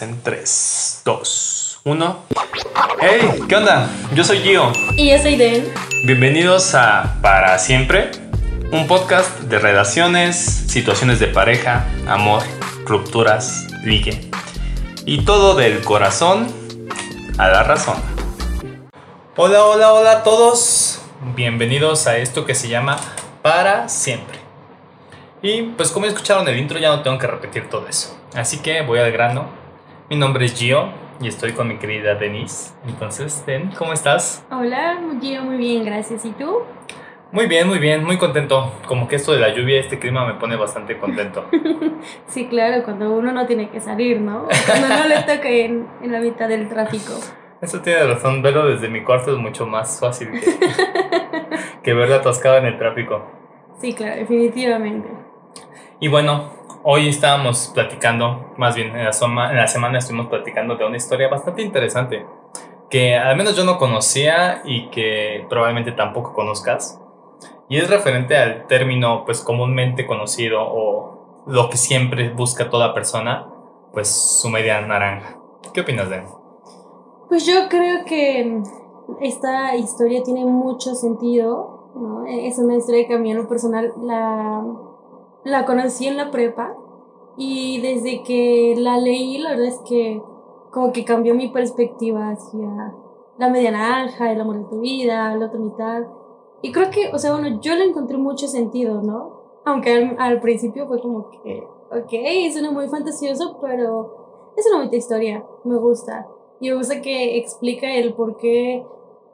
En 3, 2, 1. ¡Hey! ¿Qué onda? Yo soy Gio. Y yo soy Den. Bienvenidos a Para Siempre, un podcast de relaciones, situaciones de pareja, amor, rupturas, ligue. Y todo del corazón a la razón. Hola, hola, hola a todos. Bienvenidos a esto que se llama Para Siempre. Y pues como escucharon el intro ya no tengo que repetir todo eso. Así que voy al grano mi nombre es Gio y estoy con mi querida Denise. Entonces, Den, ¿cómo estás? Hola, Gio, muy bien, gracias. ¿Y tú? Muy bien, muy bien, muy contento. Como que esto de la lluvia, este clima me pone bastante contento. sí, claro, cuando uno no tiene que salir, ¿no? Cuando no le toca en, en la mitad del tráfico. Eso tiene razón, verlo desde mi cuarto es mucho más fácil que, que verlo atascado en el tráfico. Sí, claro, definitivamente. Y bueno, hoy estábamos platicando, más bien en la, en la semana estuvimos platicando de una historia bastante interesante que al menos yo no conocía y que probablemente tampoco conozcas. Y es referente al término pues comúnmente conocido o lo que siempre busca toda persona, pues su media naranja. ¿Qué opinas de él? Pues yo creo que esta historia tiene mucho sentido, ¿no? Es una historia que a mí en lo personal la la conocí en la prepa y desde que la leí, la verdad es que como que cambió mi perspectiva hacia la media naranja, el amor de tu vida, la otra mitad. Y creo que, o sea, bueno, yo le encontré mucho sentido, ¿no? Aunque al, principio fue como que, ok, suena muy fantasioso, pero es una bonita historia, me gusta. Y me gusta que explica el por qué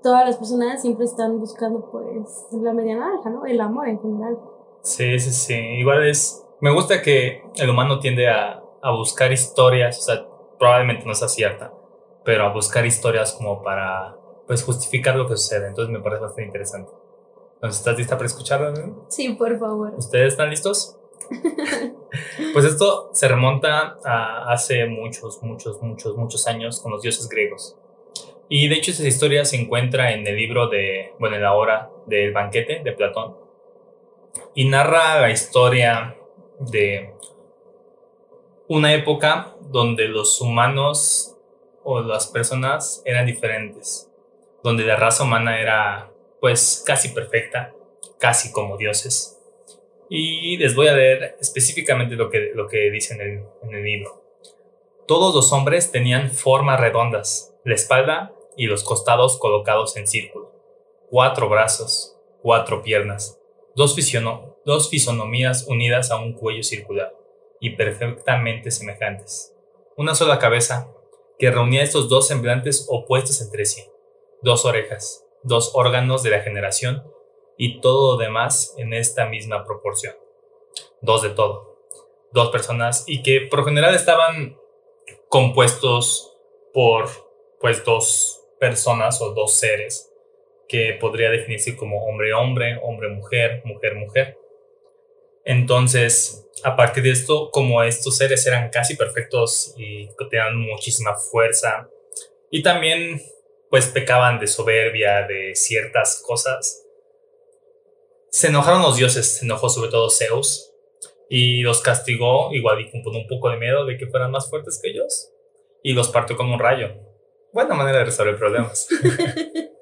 todas las personas siempre están buscando, pues, la media naranja, ¿no? El amor en general. Sí, sí, sí. Igual es. Me gusta que el humano tiende a, a buscar historias, o sea, probablemente no sea cierta, pero a buscar historias como para pues justificar lo que sucede. Entonces me parece bastante interesante. Entonces, ¿estás lista para escucharlo? Sí, por favor. ¿Ustedes están listos? pues esto se remonta a hace muchos, muchos, muchos, muchos años con los dioses griegos. Y de hecho esa historia se encuentra en el libro de, bueno, en la obra del banquete de Platón y narra la historia de una época donde los humanos o las personas eran diferentes, donde la raza humana era pues casi perfecta, casi como dioses. Y les voy a leer específicamente lo que, lo que dice en el, en el libro. Todos los hombres tenían formas redondas, la espalda y los costados colocados en círculo, cuatro brazos, cuatro piernas, dos, dos fisonomías unidas a un cuello circular y perfectamente semejantes. Una sola cabeza que reunía estos dos semblantes opuestos entre sí, dos orejas, dos órganos de la generación y todo lo demás en esta misma proporción. Dos de todo. Dos personas y que por general estaban compuestos por pues dos personas o dos seres que podría definirse como hombre-hombre, hombre-mujer, mujer-mujer. Entonces, a partir de esto, como estos seres eran casi perfectos y tenían muchísima fuerza y también pues pecaban de soberbia, de ciertas cosas, se enojaron los dioses, se enojó sobre todo Zeus y los castigó igual y con un poco de miedo de que fueran más fuertes que ellos y los partió con un rayo. Buena manera de resolver problemas.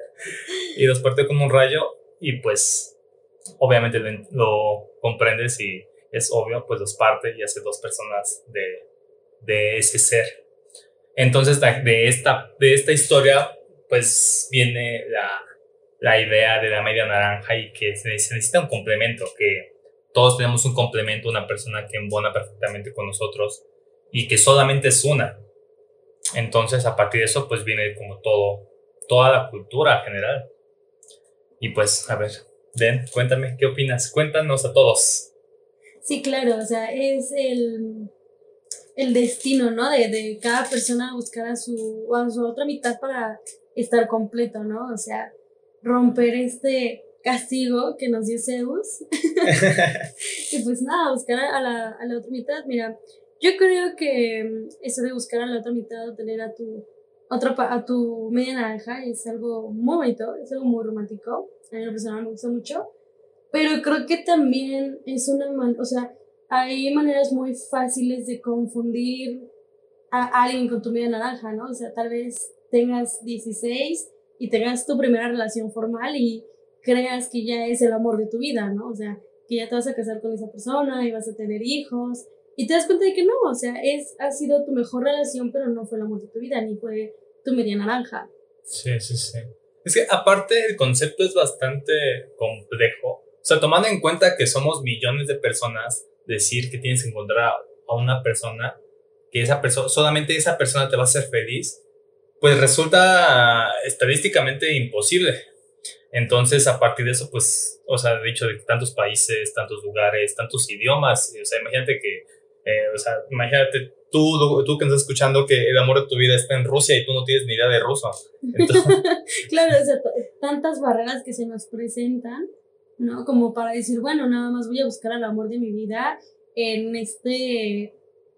y los partió con un rayo y pues obviamente lo, comprendes y es obvio, pues los parte y hace dos personas de, de ese ser. Entonces de esta, de esta historia pues viene la, la idea de la media naranja y que se necesita un complemento, que todos tenemos un complemento, una persona que embona perfectamente con nosotros y que solamente es una. Entonces a partir de eso pues viene como todo, toda la cultura general. Y pues, a ver, Den, cuéntame, ¿qué opinas? Cuéntanos a todos. Sí, claro, o sea, es el, el destino, ¿no? De, de, cada persona buscar a su, a su otra mitad para estar completo, ¿no? O sea, romper este castigo que nos dio Zeus. y pues nada, buscar a la, a la otra mitad. Mira, yo creo que eso de buscar a la otra mitad, tener a tu otro a tu media naranja es algo muy bonito, es algo muy romántico. A mí personal me gusta mucho. Pero creo que también es una, o sea, hay maneras muy fáciles de confundir a alguien con tu media naranja, ¿no? O sea, tal vez tengas 16 y tengas tu primera relación formal y creas que ya es el amor de tu vida, ¿no? O sea, que ya te vas a casar con esa persona y vas a tener hijos y te das cuenta de que no, o sea, es, ha sido tu mejor relación, pero no fue el amor de tu vida, ni fue tu media naranja. Sí, sí, sí. Es que aparte el concepto es bastante complejo. O sea, tomando en cuenta que somos millones de personas, decir que tienes que encontrar a una persona, que esa persona, solamente esa persona te va a hacer feliz, pues resulta estadísticamente imposible. Entonces, a partir de eso, pues, o sea, de hecho, de tantos países, tantos lugares, tantos idiomas, o sea, imagínate que, eh, o sea, imagínate tú, tú que estás escuchando que el amor de tu vida está en Rusia y tú no tienes ni idea de ruso. claro, o sea, tantas barreras que se nos presentan, ¿no? Como para decir, bueno, nada más voy a buscar el amor de mi vida en este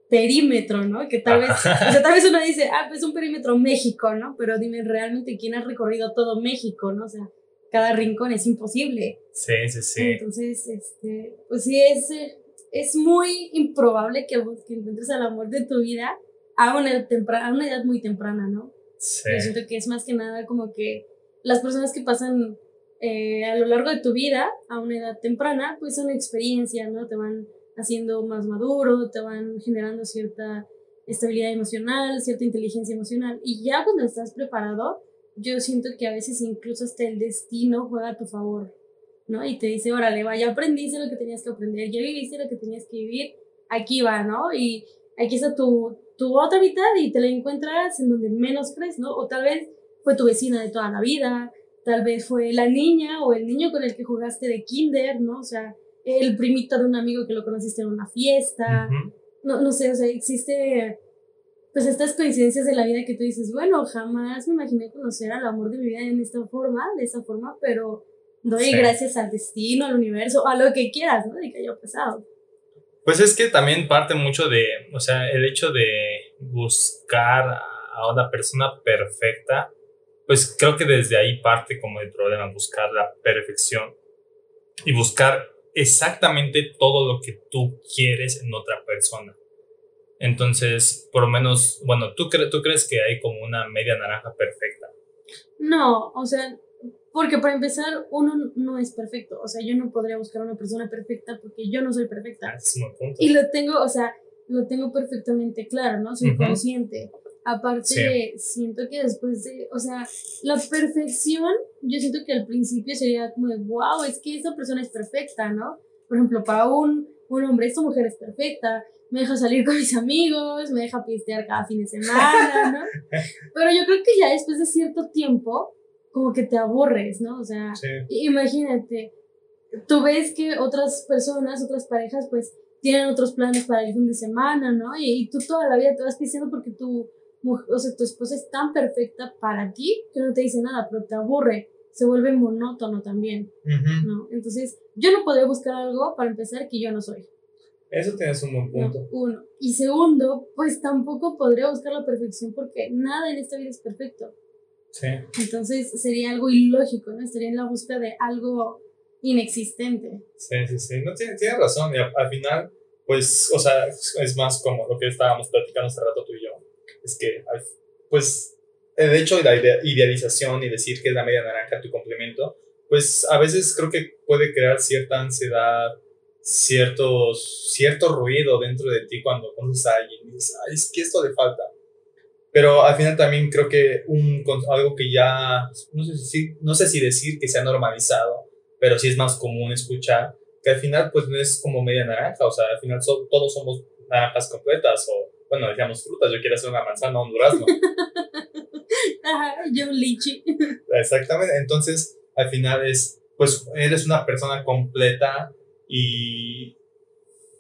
perímetro, ¿no? Que tal vez, o sea, tal vez uno dice, ah, pues un perímetro México, ¿no? Pero dime realmente quién ha recorrido todo México, ¿no? O sea, cada rincón es imposible. Sí, sí, sí. Entonces, este, pues sí, es, es muy improbable que, que encuentres al amor de tu vida a una, temprana, a una edad muy temprana, ¿no? Sí. Yo siento que es más que nada como que las personas que pasan eh, a lo largo de tu vida, a una edad temprana, pues son experiencias, ¿no? Te van haciendo más maduro, te van generando cierta estabilidad emocional, cierta inteligencia emocional. Y ya cuando estás preparado, yo siento que a veces incluso hasta el destino juega a tu favor, ¿no? Y te dice, órale, va, ya aprendiste lo que tenías que aprender, ya viviste lo que tenías que vivir, aquí va, ¿no? Y aquí está tu, tu otra mitad y te la encuentras en donde menos crees, ¿no? O tal vez fue tu vecina de toda la vida, tal vez fue la niña o el niño con el que jugaste de kinder, ¿no? O sea, el primito de un amigo que lo conociste en una fiesta. no, no sé, o sea, existe pues estas coincidencias de la vida que tú dices, bueno, jamás me imaginé conocer al amor de mi vida en esta forma, de esa forma, pero doy gracias al destino, al universo, a lo que quieras, ¿no? De que haya pasado. Pues es que también parte mucho de, o sea, el hecho de buscar a una persona perfecta, pues creo que desde ahí parte como el problema, buscar la perfección y buscar exactamente todo lo que tú quieres en otra persona. Entonces, por lo menos, bueno, ¿tú, ¿tú crees que hay como una media naranja perfecta? No, o sea, porque para empezar, uno no es perfecto. O sea, yo no podría buscar una persona perfecta porque yo no soy perfecta. Ah. Y lo tengo, o sea, lo tengo perfectamente claro, ¿no? Soy consciente. Aparte, siento que después de, o sea, la perfección, yo siento que al principio sería como de, wow, es que esta persona es perfecta, ¿no? Por ejemplo, para un, un hombre, esta mujer es perfecta, me deja salir con mis amigos, me deja pistear cada fin de semana, ¿no? Pero yo creo que ya después de cierto tiempo, como que te aburres, ¿no? O sea, imagínate, tú ves que otras personas, otras parejas, pues tienen otros planes para el fin de semana, ¿no? Y, y tú toda la vida te vas pisteando porque tú o sea, tu esposa es tan perfecta para ti que no te dice nada, pero te aburre, se vuelve monótono también, ¿no? Entonces, yo no podría buscar algo para empezar que yo no soy. Eso tienes un buen punto. uno. Y segundo, pues tampoco podría buscar la perfección porque nada en esta vida es perfecto. Sí. Entonces sería algo ilógico, ¿no? Estaría en la búsqueda de algo inexistente. Sí, sí, sí. No, tienes tiene razón. Y al, final, pues, o sea, es más como lo que estábamos platicando hace rato tú y yo es que, pues, de hecho, la idealización y decir que es la media naranja tu complemento, pues a veces creo que puede crear cierta ansiedad, ciertos, cierto ruido dentro de ti cuando conoces a alguien y dices, Ay, es que esto le falta. Pero al final también creo que un, algo que ya, no sé, si, no sé si decir que se ha normalizado, pero sí es más común escuchar, que al final pues no es como media naranja, o sea, al final todos somos naranjas completas o bueno, decíamos frutas, yo quiero hacer una manzana o un durazno. yo un lichi. Exactamente, entonces al final es, pues eres una persona completa y,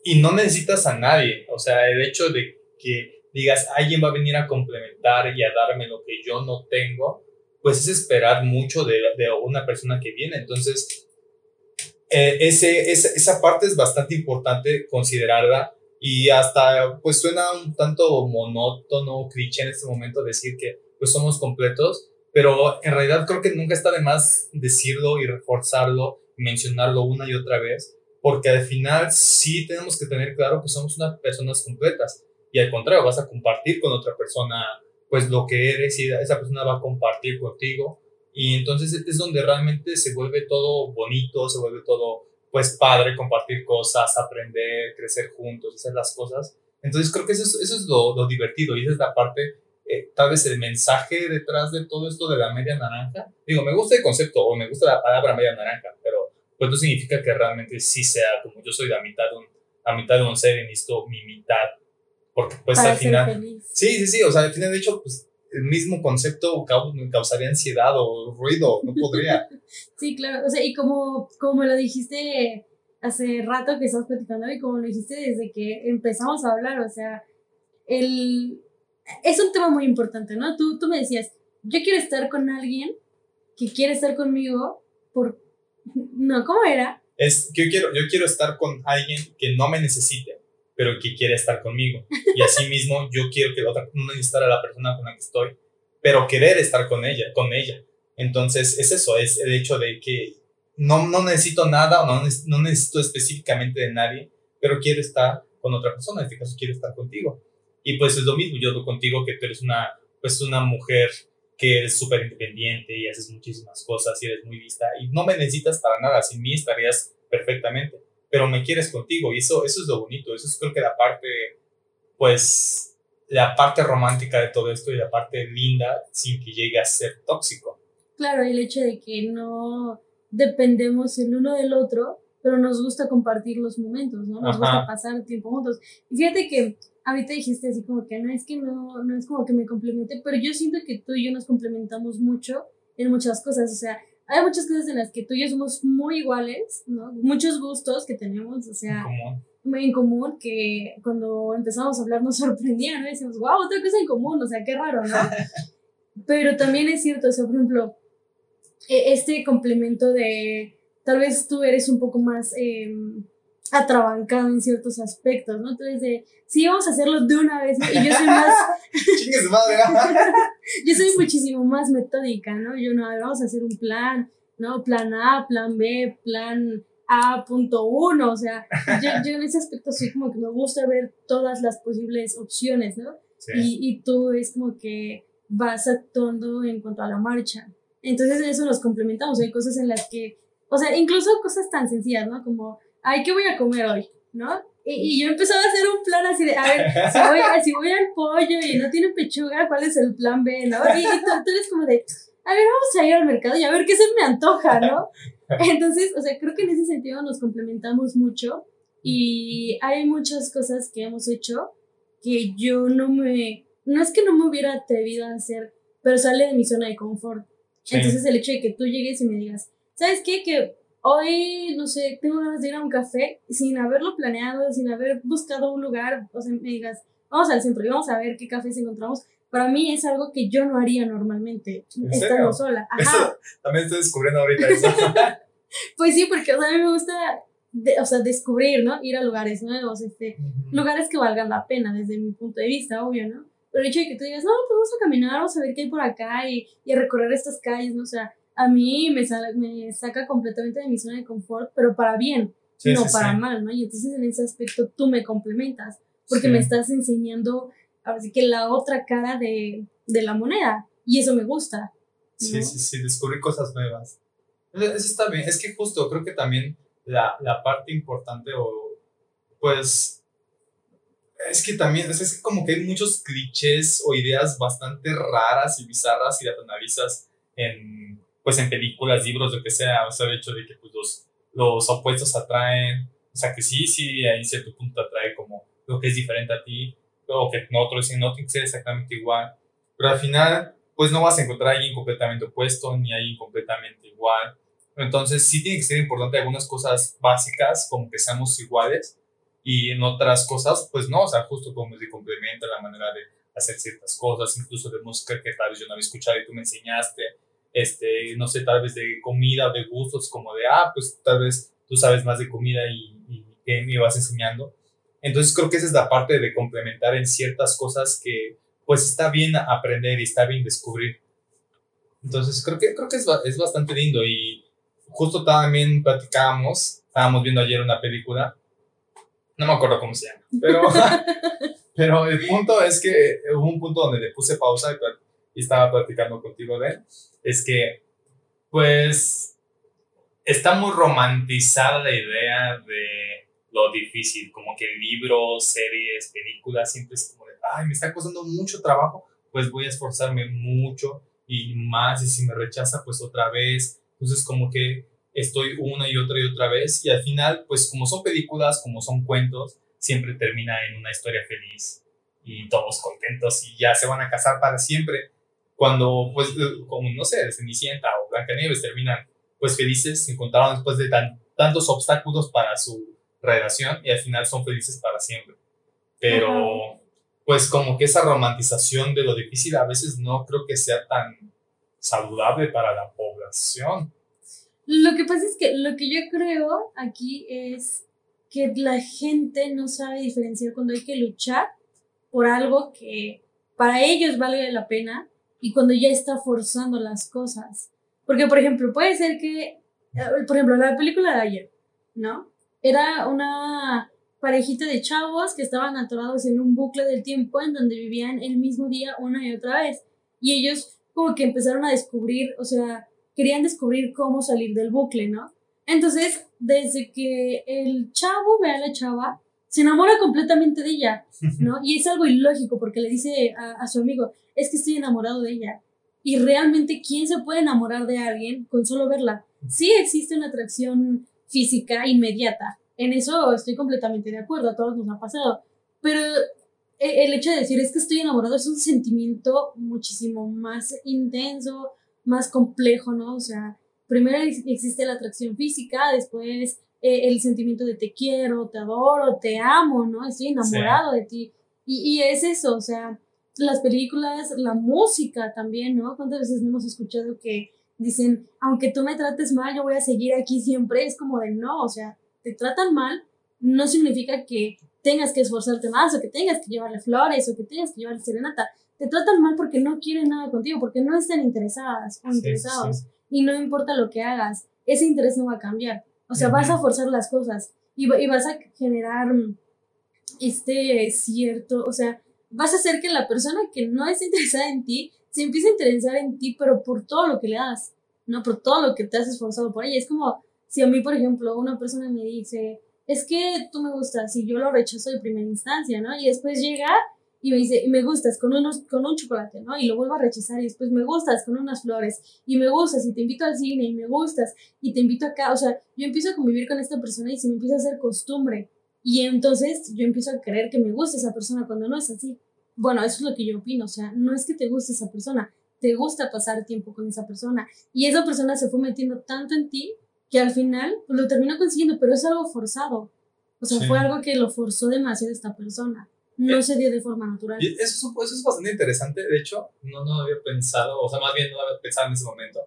y no necesitas a nadie, o sea, el hecho de que digas, alguien va a venir a complementar y a darme lo que yo no tengo, pues es esperar mucho de, de una persona que viene, entonces eh, ese, esa, esa parte es bastante importante considerarla y hasta, pues suena un tanto monótono, cliché en este momento decir que pues somos completos, pero en realidad creo que nunca está de más decirlo y reforzarlo, mencionarlo una y otra vez, porque al final sí tenemos que tener claro que somos unas personas completas. Y al contrario, vas a compartir con otra persona pues lo que eres y esa persona va a compartir contigo y entonces es donde realmente se vuelve todo bonito, se vuelve todo pues padre compartir cosas, aprender, crecer juntos, hacer las cosas. Entonces creo que eso es, eso es lo, lo divertido y esa es la parte, eh, tal vez el mensaje detrás de todo esto de la media naranja. Digo, me gusta el concepto o me gusta la palabra media naranja, pero pues no significa que realmente sí sea como yo soy la mitad de un, la mitad de un ser y necesito mi mitad. Porque pues al final... Sí, sí, sí, o sea, al final de hecho pues el mismo concepto causaría ansiedad o ruido, no podría. sí, claro, o sea, y como, como lo dijiste hace rato que estabas platicando y como lo dijiste desde que empezamos a hablar, o sea, el, es un tema muy importante, ¿no? Tú, tú me decías, yo quiero estar con alguien que quiere estar conmigo por... No, ¿cómo era? Es que yo quiero, yo quiero estar con alguien que no me necesite, pero que quiere estar conmigo. Y así mismo yo quiero que la otra no necesitar a la persona con la que estoy, pero querer estar con ella, con ella. Entonces es eso, es el hecho de que no, no necesito nada o no, no necesito específicamente de nadie, pero quiero estar con otra persona, en este caso quiero estar contigo. Y pues es lo mismo, yo lo contigo que tú eres una, pues una mujer que eres súper independiente y haces muchísimas cosas y eres muy lista y no me necesitas para nada, sin mí estarías perfectamente pero me quieres contigo y eso, eso es lo bonito, eso es creo que la parte, pues, la parte romántica de todo esto y la parte linda sin que llegue a ser tóxico. Claro, el hecho de que no dependemos el uno del otro, pero nos gusta compartir los momentos, ¿no? Nos gusta pasar tiempo juntos. Y fíjate que ahorita dijiste así como que no es que no, no es como que me complemente, pero yo siento que tú y yo nos complementamos mucho en muchas cosas, o sea, hay muchas cosas en las que tú y yo somos muy iguales, ¿no? Muchos gustos que tenemos, o sea, muy en común, que cuando empezamos a hablar nos sorprendía, ¿no? Decimos, wow, otra cosa en común, o sea, qué raro, ¿no? Pero también es cierto, o sea, por ejemplo, e, este complemento de, tal vez tú eres un poco más... Eh, atrabancado en ciertos aspectos, ¿no? Entonces, de, sí, vamos a hacerlo de una vez, Y yo soy más... yo soy muchísimo más metódica, ¿no? Yo no, vamos a hacer un plan, ¿no? Plan A, plan B, plan A.1, o sea, yo, yo, en ese aspecto soy como que me gusta ver todas las posibles opciones, ¿no? Y, y tú es como que vas actuando en cuanto a la marcha. Entonces, en eso nos complementamos. Hay cosas en las que, o sea, incluso cosas tan sencillas, ¿no? Como ay, ¿qué voy a comer hoy? ¿No? Y, yo empezaba a hacer un plan así de, a ver, si voy, si voy al pollo y no tiene pechuga, ¿cuál es el plan B? ¿No? Y, tú, eres como de, a ver, vamos a ir al mercado y a ver qué se me antoja, ¿no? Entonces, o sea, creo que en ese sentido nos complementamos mucho y hay muchas cosas que hemos hecho que yo no me, no es que no me hubiera atrevido a hacer, pero sale de mi zona de confort. Entonces el hecho de que tú llegues y me digas, ¿sabes qué? Que hoy, no sé, tengo ganas de ir a un café sin haberlo planeado, sin haber buscado un lugar, o sea, me digas, vamos al centro y vamos a ver qué cafés encontramos. Para mí es algo que yo no haría normalmente, estando sola. Ajá. también estoy descubriendo ahorita eso. pues sí, porque, o sea, a mí me gusta, o sea, descubrir, ¿no? Ir a lugares nuevos, este, lugares que valgan la pena desde mi punto de vista, obvio, ¿no? Pero el hecho de que tú digas, no, pues vamos a caminar, vamos a ver qué hay por acá y, y a recorrer estas calles, ¿no? O sea, a mí me, me saca completamente de mi zona de confort, pero para bien, no para mal, ¿no? Y entonces en ese aspecto tú me complementas, porque me estás enseñando, así que la otra cara de, de, la moneda, y eso me gusta. Sí, sí, sí, descubrir cosas nuevas. Eso está bien, es que justo creo que también la, la parte importante o pues es que también, es, es como que hay muchos clichés o ideas bastante raras y bizarras y las analizas en pues en películas, libros, lo que sea, o sea, el hecho de que pues los, los opuestos atraen, o sea, que sí, sí, en cierto punto atrae como lo que es diferente a ti, o que no otro no tiene que ser exactamente igual, pero al final, pues no vas a encontrar a alguien completamente opuesto, ni a alguien completamente igual, entonces sí tiene que ser importante algunas cosas básicas, como que seamos iguales, y en otras cosas, pues no, o sea, justo como se complementa la manera de hacer ciertas cosas, incluso de música que tal vez yo no había escuchado y tú me enseñaste, este, no sé, tal vez de comida de gustos, como de, ah, pues tal vez tú sabes más de comida y, y me vas enseñando. Entonces creo que esa es la parte de complementar en ciertas cosas que pues está bien aprender y está bien descubrir. Entonces creo que, creo que es, es bastante lindo y justo también platicábamos, estábamos viendo ayer una película, no me acuerdo cómo se llama, pero, Pero el punto es que hubo un punto donde le puse pausa y, estaba platicando contigo de. Es que, pues, está muy romantizada la idea de lo difícil, como que libros, series, películas, siempre es como de, ay, me está costando mucho trabajo, pues voy a esforzarme mucho y más, y si me rechaza, pues otra vez. Entonces, como que estoy una y otra y otra vez, y al final, pues como son películas, como son cuentos, siempre termina en una historia feliz y todos contentos y ya se van a casar para siempre. Cuando, pues, como no sé, Cenicienta o Blancanieves terminan, pues felices, se encontraron después de tantos obstáculos para su relación y al final son felices para siempre. Pero, pues, como que esa romantización de lo difícil a veces no creo que sea tan saludable para la población. Lo que pasa es que lo que yo creo aquí es que la gente no sabe diferenciar cuando hay que luchar por algo que para ellos vale la pena y cuando ya está forzando las cosas. Porque, por ejemplo, puede ser que, eh, por ejemplo, la película de ayer, ¿no? Era una parejita de chavos que estaban atorados en un bucle del tiempo en donde vivían el mismo día una y otra vez. Y ellos como que empezaron a descubrir, o sea, querían descubrir cómo salir del bucle, ¿no? Entonces, desde que el chavo ve a la chava, se enamora completamente de ella, ¿no? Y es algo ilógico porque le dice a, su amigo, es que estoy enamorado de ella. Y realmente, ¿quién se puede enamorar de alguien con solo verla? Sí existe una atracción física inmediata. En eso estoy completamente de acuerdo, a todos nos ha pasado. Pero e, el hecho de decir es que estoy enamorado es un sentimiento muchísimo más intenso, más complejo, ¿no? O sea, primero existe la atracción física, después eh, el sentimiento de te quiero, te adoro, te amo, ¿no? Estoy enamorado de ti. Y, y, es eso, o sea, las películas, la música también, ¿no? ¿Cuántas veces no hemos escuchado que dicen, aunque tú me trates mal, yo voy a seguir aquí siempre? Es como de no, o sea, te tratan mal, no significa que tengas que esforzarte más o que tengas que llevarle flores o que tengas que llevarle serenata. Te tratan mal porque no quieren nada contigo, porque no están interesadas o interesados y no importa lo que hagas, ese interés no va a cambiar. O sea, vas a forzar las cosas y, y, vas a generar este cierto, o sea, vas a hacer que la persona que no está interesada en ti se empiece a interesar en ti, pero por todo lo que le das, ¿no? Por todo lo que te has esforzado por ella. Es como si a mí, por ejemplo, una persona me dice, es que tú me gustas y yo lo rechazo de primera instancia, ¿no? Y después llega y me dice, me gustas con, unos, con un chocolate, ¿no? Y lo vuelvo a rechazar y después me gustas con unas flores y me gustas y te invito al cine y me gustas y te invito acá, o sea, yo empiezo a convivir con esta persona y se me empieza a hacer costumbre y entonces yo empiezo a creer que me gusta esa persona cuando no es así. Bueno, eso es lo que yo opino, o sea, no es que te guste esa persona, te gusta pasar tiempo con esa persona y esa persona se fue metiendo tanto en ti que al final pues, lo terminó consiguiendo, pero es algo forzado. O sea, fue algo que lo forzó demasiado esta persona no se dio de forma natural. Eso, eso, es bastante interesante, de hecho, no, no había pensado, o sea, más bien no había pensado en ese momento,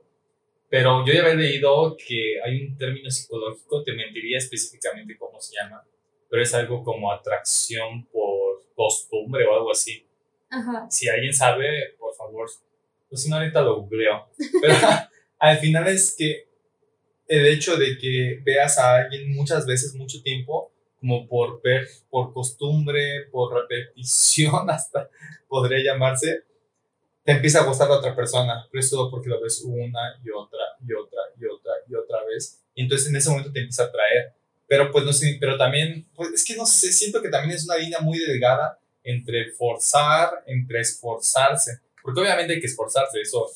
pero yo ya había leído que hay un término psicológico, te mentiría específicamente cómo se llama, pero es algo como atracción por costumbre o algo así. Ajá. Si alguien sabe, por favor, pues si no ahorita lo googleo. Pero al final es que el hecho de que veas a alguien muchas veces, mucho tiempo, como por ver, por costumbre, por repetición, hasta podría llamarse, te empieza a gustar la otra persona, pero es todo porque lo ves una y otra y otra y otra y otra vez. Y entonces en ese momento te empieza a atraer. Pero pues no sé, pero también, pues es que no sé, siento que también es una línea muy delgada entre forzar, entre esforzarse. Porque obviamente hay que esforzarse, eso.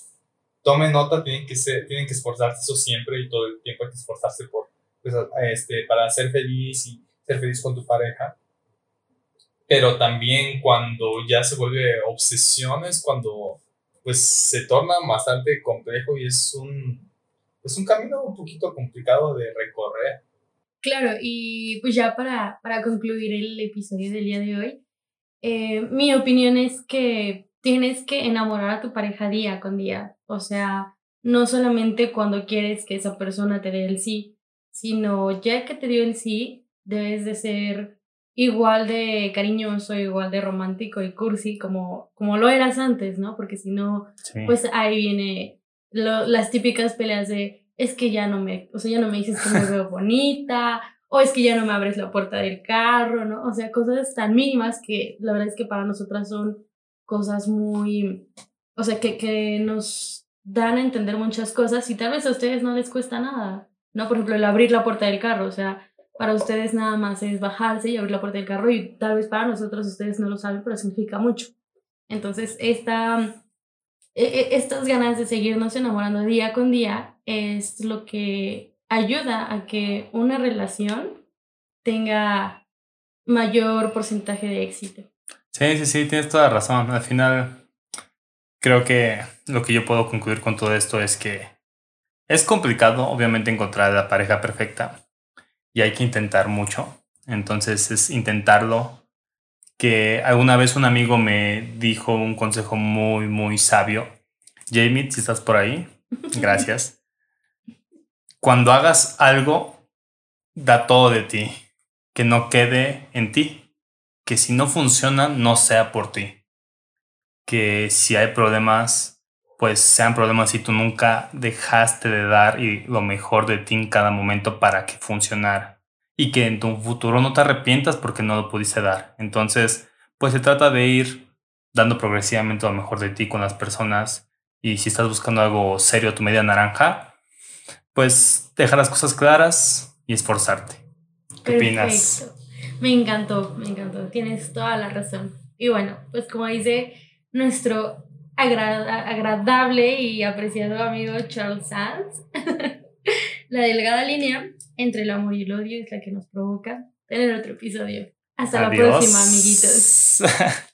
Tome nota, tienen que, ser, tienen que esforzarse, eso siempre y todo el tiempo hay que esforzarse por, pues, este, para ser feliz y feliz con tu pareja. Pero también cuando ya se vuelve obsesión es cuando pues se torna bastante complejo y es un, es un camino un poquito complicado de recorrer. Claro, y pues ya para, para concluir el episodio del día de hoy, eh, mi opinión es que tienes que enamorar a tu pareja día con día. O sea, no solamente cuando quieres que esa persona te dé el sí, sino ya que te dio el sí, debes de ser igual de cariñoso, igual de romántico y cursi como, como lo eras antes, ¿no? Porque si no, pues ahí viene lo, las típicas peleas de es que ya no me, o sea, ya no me dices que me veo bonita, o es que ya no me abres la puerta del carro, ¿no? O sea, cosas tan mínimas que la verdad es que para nosotras son cosas muy, o sea, que, que nos dan a entender muchas cosas y tal vez a ustedes no les cuesta nada, ¿no? Por ejemplo, el abrir la puerta del carro, o sea, para ustedes nada más es bajarse y abrir la puerta del carro y tal vez para nosotros ustedes no lo saben, pero significa mucho. Entonces, esta, e, e, estas ganas de seguirnos enamorando día con día es lo que ayuda a que una relación tenga mayor porcentaje de éxito. Sí, sí, sí, tienes toda razón. Al final, creo que lo que yo puedo concluir con todo esto es que es complicado, obviamente, encontrar la pareja perfecta y hay que intentar mucho. Entonces es intentarlo. Que alguna vez un amigo me dijo un consejo muy, muy sabio. Jamie, si estás por ahí, gracias. Cuando hagas algo, da todo de ti. Que no quede en ti. Que si no funciona, no sea por ti. Que si hay problemas, pues sean problemas y tú nunca dejaste de dar y lo mejor de ti en cada momento para que funcionara. Y que en tu futuro no te arrepientas porque no lo pudiste dar. Entonces, pues se trata de ir dando progresivamente lo mejor de ti con las personas. Y si estás buscando algo serio, tu media naranja, pues dejar las cosas claras y esforzarte. ¿Qué opinas? Me encantó, me encantó. Tienes toda la razón. Y bueno, pues como dice nuestro agradable y apreciado amigo Charles Sands, la delgada línea entre el amor y el odio es la que nos provoca tener otro episodio. Hasta la próxima, amiguitos.